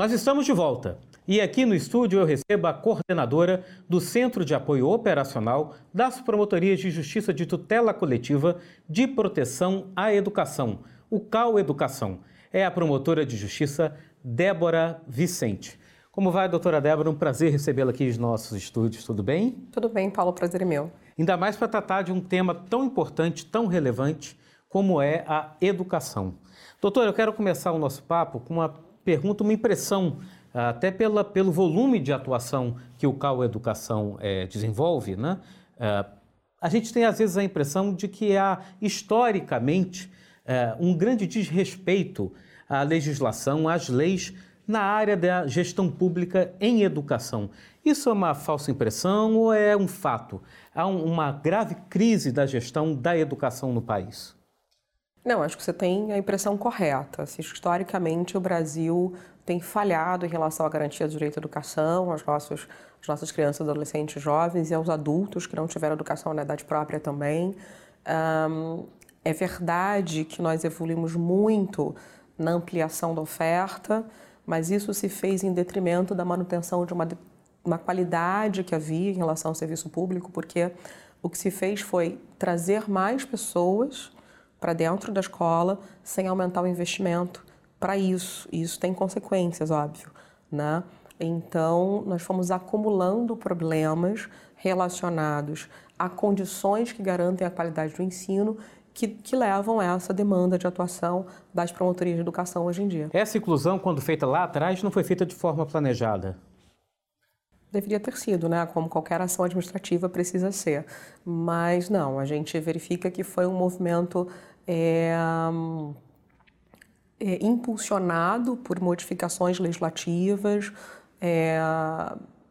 Nós estamos de volta e aqui no estúdio eu recebo a coordenadora do Centro de Apoio Operacional das Promotorias de Justiça de Tutela Coletiva de Proteção à Educação, o CAU Educação. É a promotora de justiça Débora Vicente. Como vai, doutora Débora? Um prazer recebê-la aqui nos nossos estúdios, tudo bem? Tudo bem, Paulo, prazer é meu. Ainda mais para tratar de um tema tão importante, tão relevante, como é a educação. Doutora, eu quero começar o nosso papo com uma pergunta, uma impressão, até pela, pelo volume de atuação que o CAU Educação é, desenvolve, né? É, a gente tem às vezes a impressão de que há, historicamente, é, um grande desrespeito à legislação, às leis na área da gestão pública em educação. Isso é uma falsa impressão ou é um fato? Há um, uma grave crise da gestão da educação no país? Não, acho que você tem a impressão correta. Se, historicamente, o Brasil tem falhado em relação à garantia do direito à educação aos nossos, às nossas crianças, adolescentes, jovens e aos adultos que não tiveram educação na idade própria também. Um, é verdade que nós evoluímos muito na ampliação da oferta, mas isso se fez em detrimento da manutenção de uma, uma qualidade que havia em relação ao serviço público, porque o que se fez foi trazer mais pessoas para dentro da escola sem aumentar o investimento para isso. E isso tem consequências, óbvio, né? Então, nós fomos acumulando problemas relacionados a condições que garantem a qualidade do ensino que, que, levam a essa demanda de atuação das promotorias de educação hoje em dia. Essa inclusão, quando feita lá atrás, não foi feita de forma planejada? Deveria ter sido, né? Como qualquer ação administrativa precisa ser. Mas não, a gente verifica que foi um movimento é, é, impulsionado por modificações legislativas. É,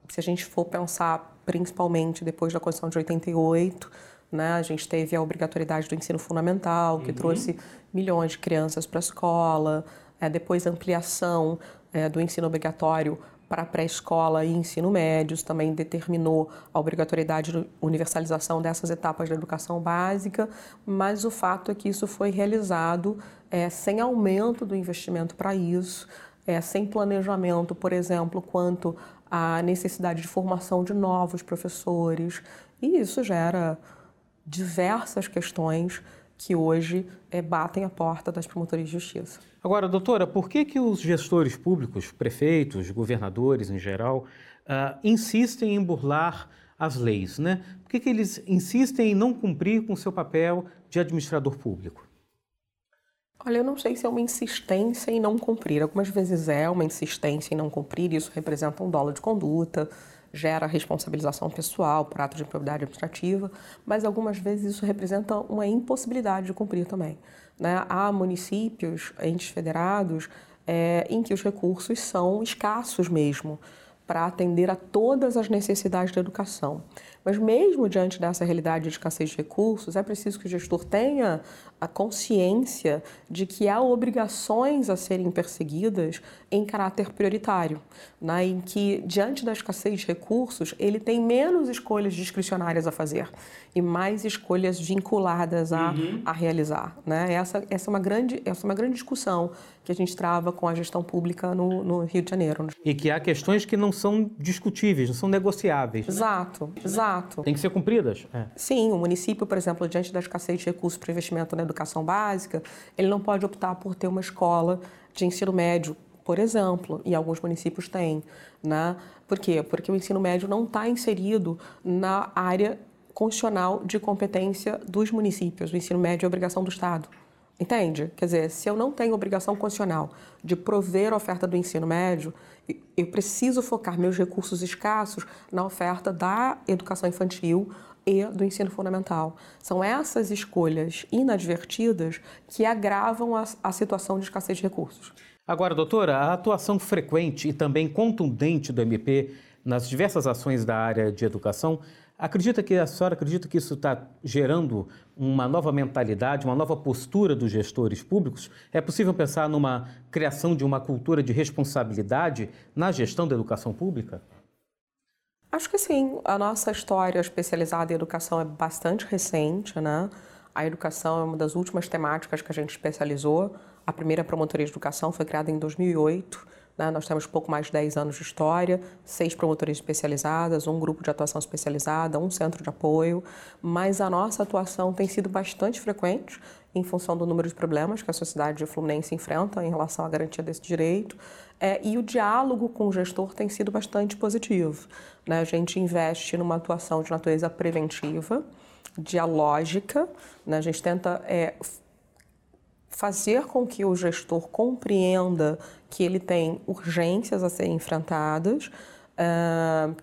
se a gente for pensar principalmente depois da Constituição de 88, né, a gente teve a obrigatoriedade do ensino fundamental, que uhum. trouxe milhões de crianças para a escola, é, depois a ampliação é, do ensino obrigatório para pré-escola e ensino médios, também determinou a obrigatoriedade de universalização dessas etapas da educação básica, mas o fato é que isso foi realizado é, sem aumento do investimento para isso, é, sem planejamento, por exemplo, quanto à necessidade de formação de novos professores, e isso gera diversas questões que hoje é, batem a porta das promotorias de justiça. Agora, doutora, por que, que os gestores públicos, prefeitos, governadores em geral, uh, insistem em burlar as leis? Né? Por que, que eles insistem em não cumprir com o seu papel de administrador público? Olha, eu não sei se é uma insistência em não cumprir. Algumas vezes é uma insistência em não cumprir, isso representa um dólar de conduta, gera responsabilização pessoal por ato de improbidade administrativa, mas algumas vezes isso representa uma impossibilidade de cumprir também. Né? Há municípios, entes federados, é, em que os recursos são escassos mesmo para atender a todas as necessidades da educação. Mas mesmo diante dessa realidade de escassez de recursos, é preciso que o gestor tenha a consciência de que há obrigações a serem perseguidas em caráter prioritário, né? em que, diante da escassez de recursos, ele tem menos escolhas discricionárias a fazer e mais escolhas vinculadas a, uhum. a realizar. Né? Essa, essa, é uma grande, essa é uma grande discussão que a gente trava com a gestão pública no, no Rio de Janeiro. E que há questões que não são discutíveis, não são negociáveis. Exato, exato. Tem que ser cumpridas. É. Sim, o município, por exemplo, diante da escassez de recursos para investimento na educação básica, ele não pode optar por ter uma escola de ensino médio, por exemplo, e alguns municípios têm. Né? Por quê? Porque o ensino médio não está inserido na área constitucional de competência dos municípios. O ensino médio é obrigação do Estado. Entende? Quer dizer, se eu não tenho obrigação constitucional de prover a oferta do ensino médio, eu preciso focar meus recursos escassos na oferta da educação infantil e do ensino fundamental. São essas escolhas inadvertidas que agravam a, a situação de escassez de recursos. Agora, doutora, a atuação frequente e também contundente do MP nas diversas ações da área de educação Acredita que a senhora acredita que isso está gerando uma nova mentalidade, uma nova postura dos gestores públicos? É possível pensar numa criação de uma cultura de responsabilidade na gestão da educação pública? Acho que sim. A nossa história especializada em educação é bastante recente, né? A educação é uma das últimas temáticas que a gente especializou. A primeira promotoria de educação foi criada em 2008 Né? Nós temos pouco mais de 10 anos de história, seis promotorias especializadas, um grupo de atuação especializada, um centro de apoio, mas a nossa atuação tem sido bastante frequente em função do número de problemas que a sociedade fluminense enfrenta em relação à garantia desse direito. É, e o diálogo com o gestor tem sido bastante positivo. Né? A gente investe numa atuação de natureza preventiva, dialógica, né? a gente tenta é, fazer com que o gestor compreenda que ele tem urgências a serem enfrentadas,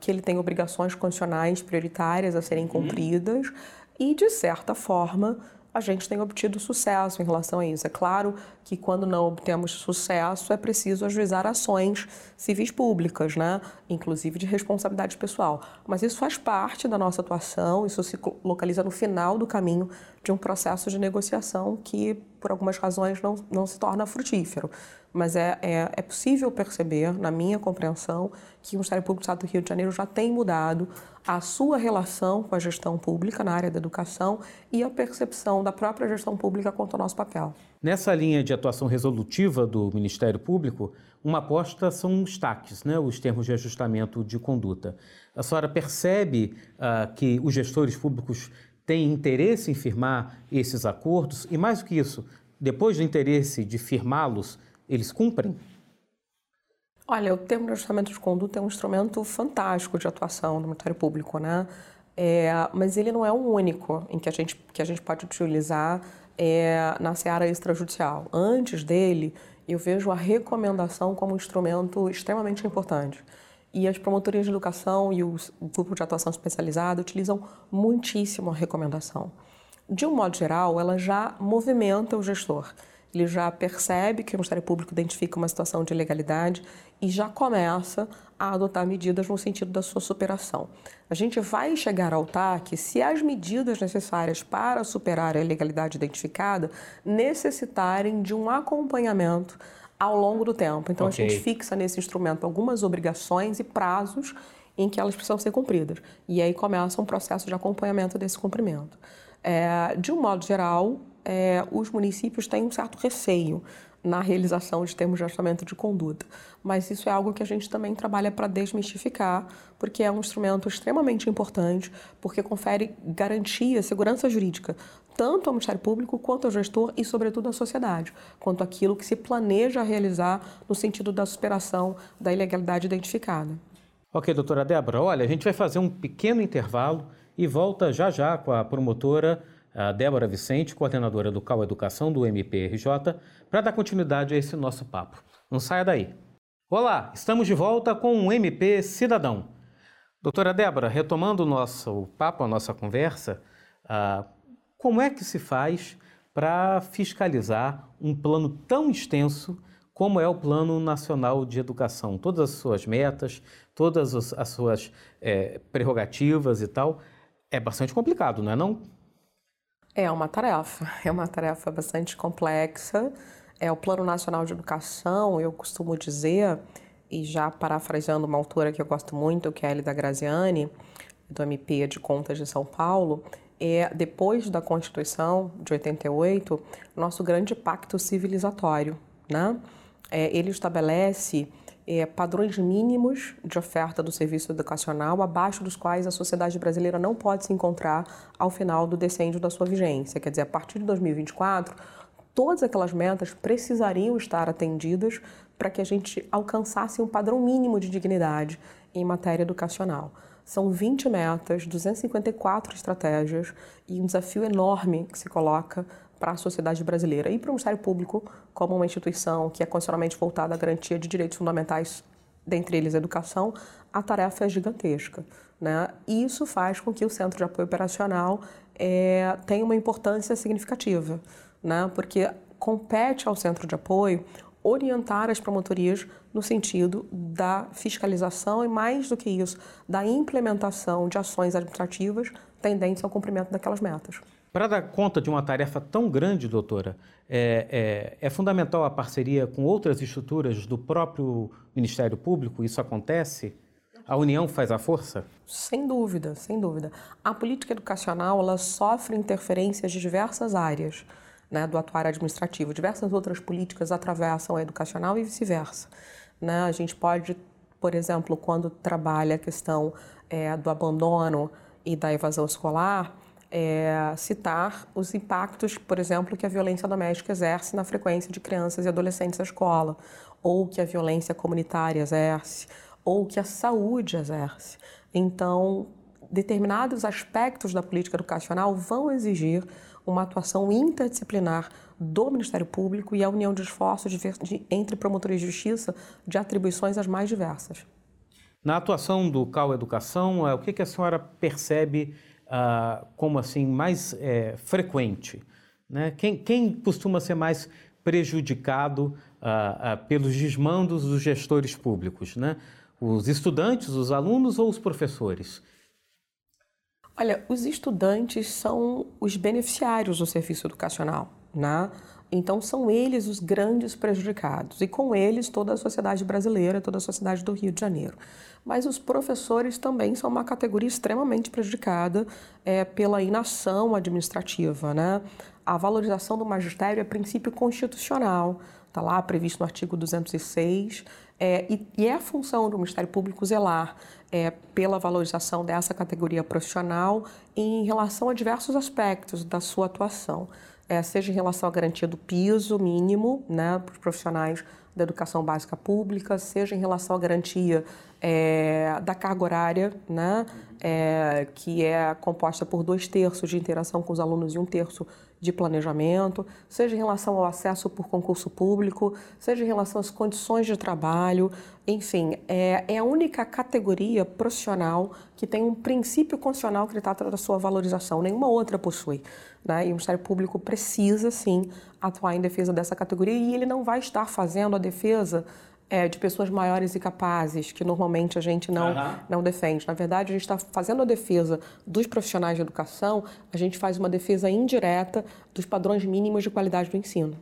que ele tem obrigações condicionais prioritárias a serem uhum. cumpridas e, de certa forma, a gente tem obtido sucesso em relação a isso. É claro que quando não obtemos sucesso é preciso ajuizar ações civis públicas, né? inclusive de responsabilidade pessoal. Mas isso faz parte da nossa atuação, isso se localiza no final do caminho de um processo de negociação que, por algumas razões, não, não se torna frutífero mas é, é, é, possível perceber, na minha compreensão, que o Ministério Público do Estado do Rio de Janeiro já tem mudado a sua relação com a gestão pública na área da educação e a percepção da própria gestão pública quanto ao nosso papel. Nessa linha de atuação resolutiva do Ministério Público, uma aposta são os TACs, né, os termos de ajustamento de conduta. A senhora percebe uh, que os gestores públicos têm interesse em firmar esses acordos e, mais do que isso, depois do interesse de firmá-los, eles cumprem? Olha, o termo de ajustamento de conduta é um instrumento fantástico de atuação do Ministério Público, né? É, mas ele não é o único em que a gente, que a gente pode utilizar é, na seara extrajudicial. Antes dele, eu vejo a recomendação como um instrumento extremamente importante. E as promotorias de educação e o grupo de atuação especializada utilizam muitíssimo a recomendação. De um modo geral, ela já movimenta o gestor ele já percebe que o Ministério Público identifica uma situação de ilegalidade e já começa a adotar medidas no sentido da sua superação. A gente vai chegar ao TAC se as medidas necessárias para superar a ilegalidade identificada necessitarem de um acompanhamento ao longo do tempo. Então okay. a gente fixa nesse instrumento algumas obrigações e prazos em que elas precisam ser cumpridas. E aí começa um processo de acompanhamento desse cumprimento. É, de um modo geral, é, os municípios têm um certo receio na realização de termos de ajustamento de conduta. Mas isso é algo que a gente também trabalha para desmistificar, porque é um instrumento extremamente importante, porque confere garantia, segurança jurídica, tanto ao Ministério Público quanto ao gestor e, sobretudo, à sociedade, quanto àquilo que se planeja realizar no sentido da superação da ilegalidade identificada. Ok, doutora Débora, olha, a gente vai fazer um pequeno intervalo e volta já já com a promotora a Débora Vicente, coordenadora do CAU Educação do MPRJ, para dar continuidade a esse nosso papo. Não saia daí. Olá, estamos de volta com o MP Cidadão. Doutora Débora, retomando o nosso papo, a nossa conversa, ah, como é que se faz para fiscalizar um plano tão extenso como é o Plano Nacional de Educação? Todas as suas metas, todas as suas é, prerrogativas e tal. É bastante complicado, não é não? É uma tarefa, é uma tarefa bastante complexa. É o Plano Nacional de Educação, eu costumo dizer, e já parafraseando uma autora que eu gosto muito, que é a Elida Graziani, do MP de Contas de São Paulo, é depois da Constituição de 88, nosso grande pacto civilizatório, né? É, ele estabelece é, padrões mínimos de oferta do serviço educacional, abaixo dos quais a sociedade brasileira não pode se encontrar ao final do decênio da sua vigência. Quer dizer, a partir de 2024, todas aquelas metas precisariam estar atendidas para que a gente alcançasse um padrão mínimo de dignidade em matéria educacional. São 20 metas, 254 estratégias e um desafio enorme que se coloca para a sociedade brasileira e para o Ministério Público como uma instituição que é constitucionalmente voltada à garantia de direitos fundamentais, dentre eles a educação, a tarefa é gigantesca. Né? E isso faz com que o Centro de Apoio Operacional é, tenha uma importância significativa, né? porque compete ao Centro de Apoio orientar as promotorias no sentido da fiscalização e, mais do que isso, da implementação de ações administrativas tendentes ao cumprimento daquelas metas. Para dar conta de uma tarefa tão grande, doutora, é, é, é, fundamental a parceria com outras estruturas do próprio Ministério Público? Isso acontece? A união faz a força? Sem dúvida, sem dúvida. A política educacional ela sofre interferências de diversas áreas né, do atuário administrativo. Diversas outras políticas atravessam a educacional e vice-versa. Né? A gente pode, por exemplo, quando trabalha a questão é, do abandono e da evasão escolar, é, citar os impactos, por exemplo, que a violência doméstica exerce na frequência de crianças e adolescentes à escola, ou que a violência comunitária exerce, ou que a saúde exerce. Então, determinados aspectos da política educacional vão exigir uma atuação interdisciplinar do Ministério Público e a união de esforços de, de, entre promotores de justiça de atribuições as mais diversas. Na atuação do CAU Educação, é, o que, que a senhora percebe uh, como assim mais é, frequente? Né? Quem, quem, costuma ser mais prejudicado uh, uh, pelos desmandos dos gestores públicos? Né? Os estudantes, os alunos ou os professores? Olha, os estudantes são os beneficiários do serviço educacional, né? Então são eles os grandes prejudicados e com eles toda a sociedade brasileira, toda a sociedade do Rio de Janeiro. Mas os professores também são uma categoria extremamente prejudicada é, pela inação administrativa, né? A valorização do magistério é princípio constitucional, está lá previsto no artigo 206 é, e, e, é a função do Ministério Público zelar é, pela valorização dessa categoria profissional em relação a diversos aspectos da sua atuação, é, seja em relação à garantia do piso mínimo né, para os profissionais da educação básica pública, seja em relação à garantia é, da carga horária, né, é, que é composta por dois terços de interação com os alunos e um terço de planejamento, seja em relação ao acesso por concurso público, seja em relação às condições de trabalho, enfim, é, é a única categoria profissional que tem um princípio constitucional que trata da sua valorização, nenhuma outra possui. Né? E o Ministério Público precisa, sim, atuar em defesa dessa categoria e ele não vai estar fazendo a defesa é, de pessoas maiores e capazes, que normalmente a gente não, uhum. não defende. Na verdade, a gente está fazendo a defesa dos profissionais de educação, a gente faz uma defesa indireta dos padrões mínimos de qualidade do ensino.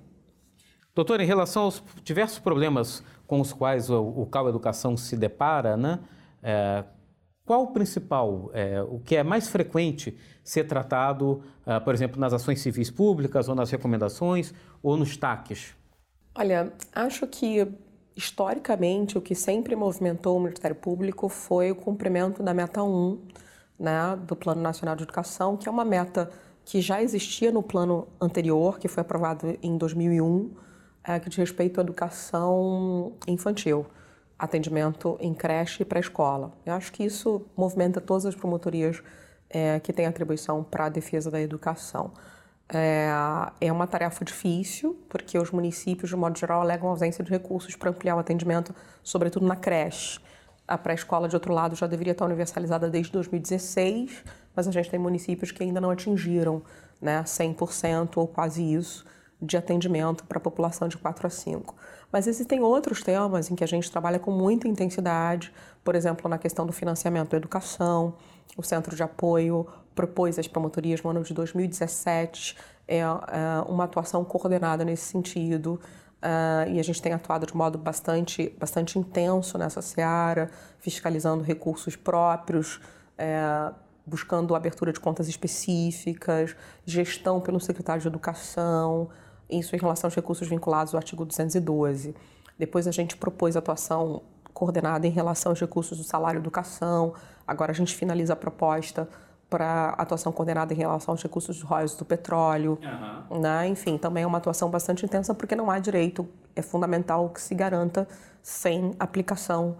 Doutor, em relação aos diversos problemas com os quais o, o CAU Educação se depara, né, é, qual o principal, é, o que é mais frequente ser tratado, é, por exemplo, nas ações civis públicas, ou nas recomendações, ou nos TACs? Olha, acho que historicamente, o que sempre movimentou o Ministério Público foi o cumprimento da meta 1 né, do Plano Nacional de Educação, que é uma meta que já existia no plano anterior, que foi aprovado em 2001, é, que diz respeito à educação infantil, atendimento em creche e pré-escola. Eu acho que isso movimenta todas as promotorias é, que têm atribuição para a defesa da educação. É, é uma tarefa difícil, porque os municípios, de modo geral, alegam ausência de recursos para ampliar o atendimento, sobretudo na creche. A pré-escola, de outro lado, já deveria estar universalizada desde 2016, mas a gente tem municípios que ainda não atingiram né, 100% ou quase isso de atendimento para a população de 4 a 5. Mas existem outros temas em que a gente trabalha com muita intensidade, por exemplo, na questão do financiamento da educação, o Centro de Apoio propôs às promotorias no ano de 2017 é, é, uma atuação coordenada nesse sentido. Uh, e a gente tem atuado de modo bastante, bastante intenso nessa seara, fiscalizando recursos próprios, é, buscando abertura de contas específicas, gestão pelo secretário de Educação, isso em relação aos recursos vinculados ao artigo 212. Depois a gente propôs atuação coordenada em relação aos recursos do salário educação. Agora a gente finaliza a proposta para atuação coordenada em relação aos recursos royalties do petróleo. Uhum. Né? Enfim, também é uma atuação bastante intensa porque não há direito, é fundamental que se garanta sem aplicação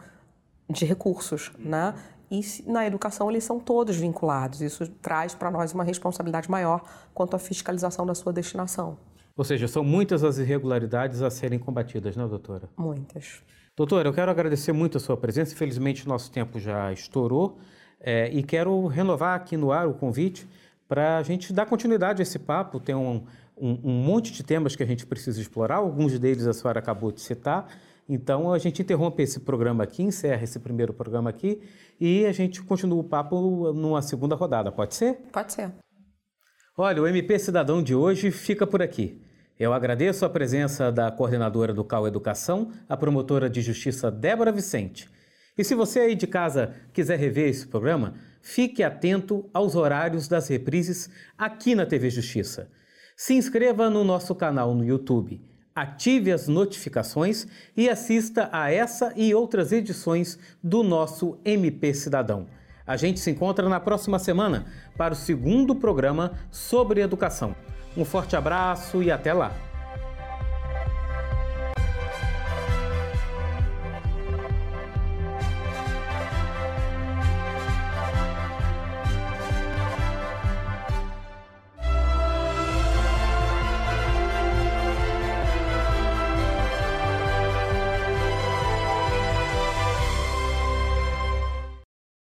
de recursos. Uhum. Né? E na educação eles são todos vinculados. Isso traz para nós uma responsabilidade maior quanto à fiscalização da sua destinação. Ou seja, são muitas as irregularidades a serem combatidas, não, doutora? Muitas. Doutora, eu quero agradecer muito a sua presença. Infelizmente, nosso tempo já estourou. É, e quero renovar aqui no ar o convite para a gente dar continuidade a esse papo. Tem um, um, um, monte de temas que a gente precisa explorar, alguns deles a senhora acabou de citar. Então a gente interrompe esse programa aqui, encerra esse primeiro programa aqui e a gente continua o papo numa segunda rodada. Pode ser? Pode ser. Olha, o MP Cidadão de hoje fica por aqui. Eu agradeço a presença da coordenadora do CAU Educação, a promotora de justiça Débora Vicente. E se você aí de casa quiser rever esse programa, fique atento aos horários das reprises aqui na TV Justiça. Se inscreva no nosso canal no YouTube. ative as notificações e assista a essa e outras edições do nosso MP Cidadão. A gente se encontra na próxima semana para o segundo programa sobre educação. Um forte abraço e até lá!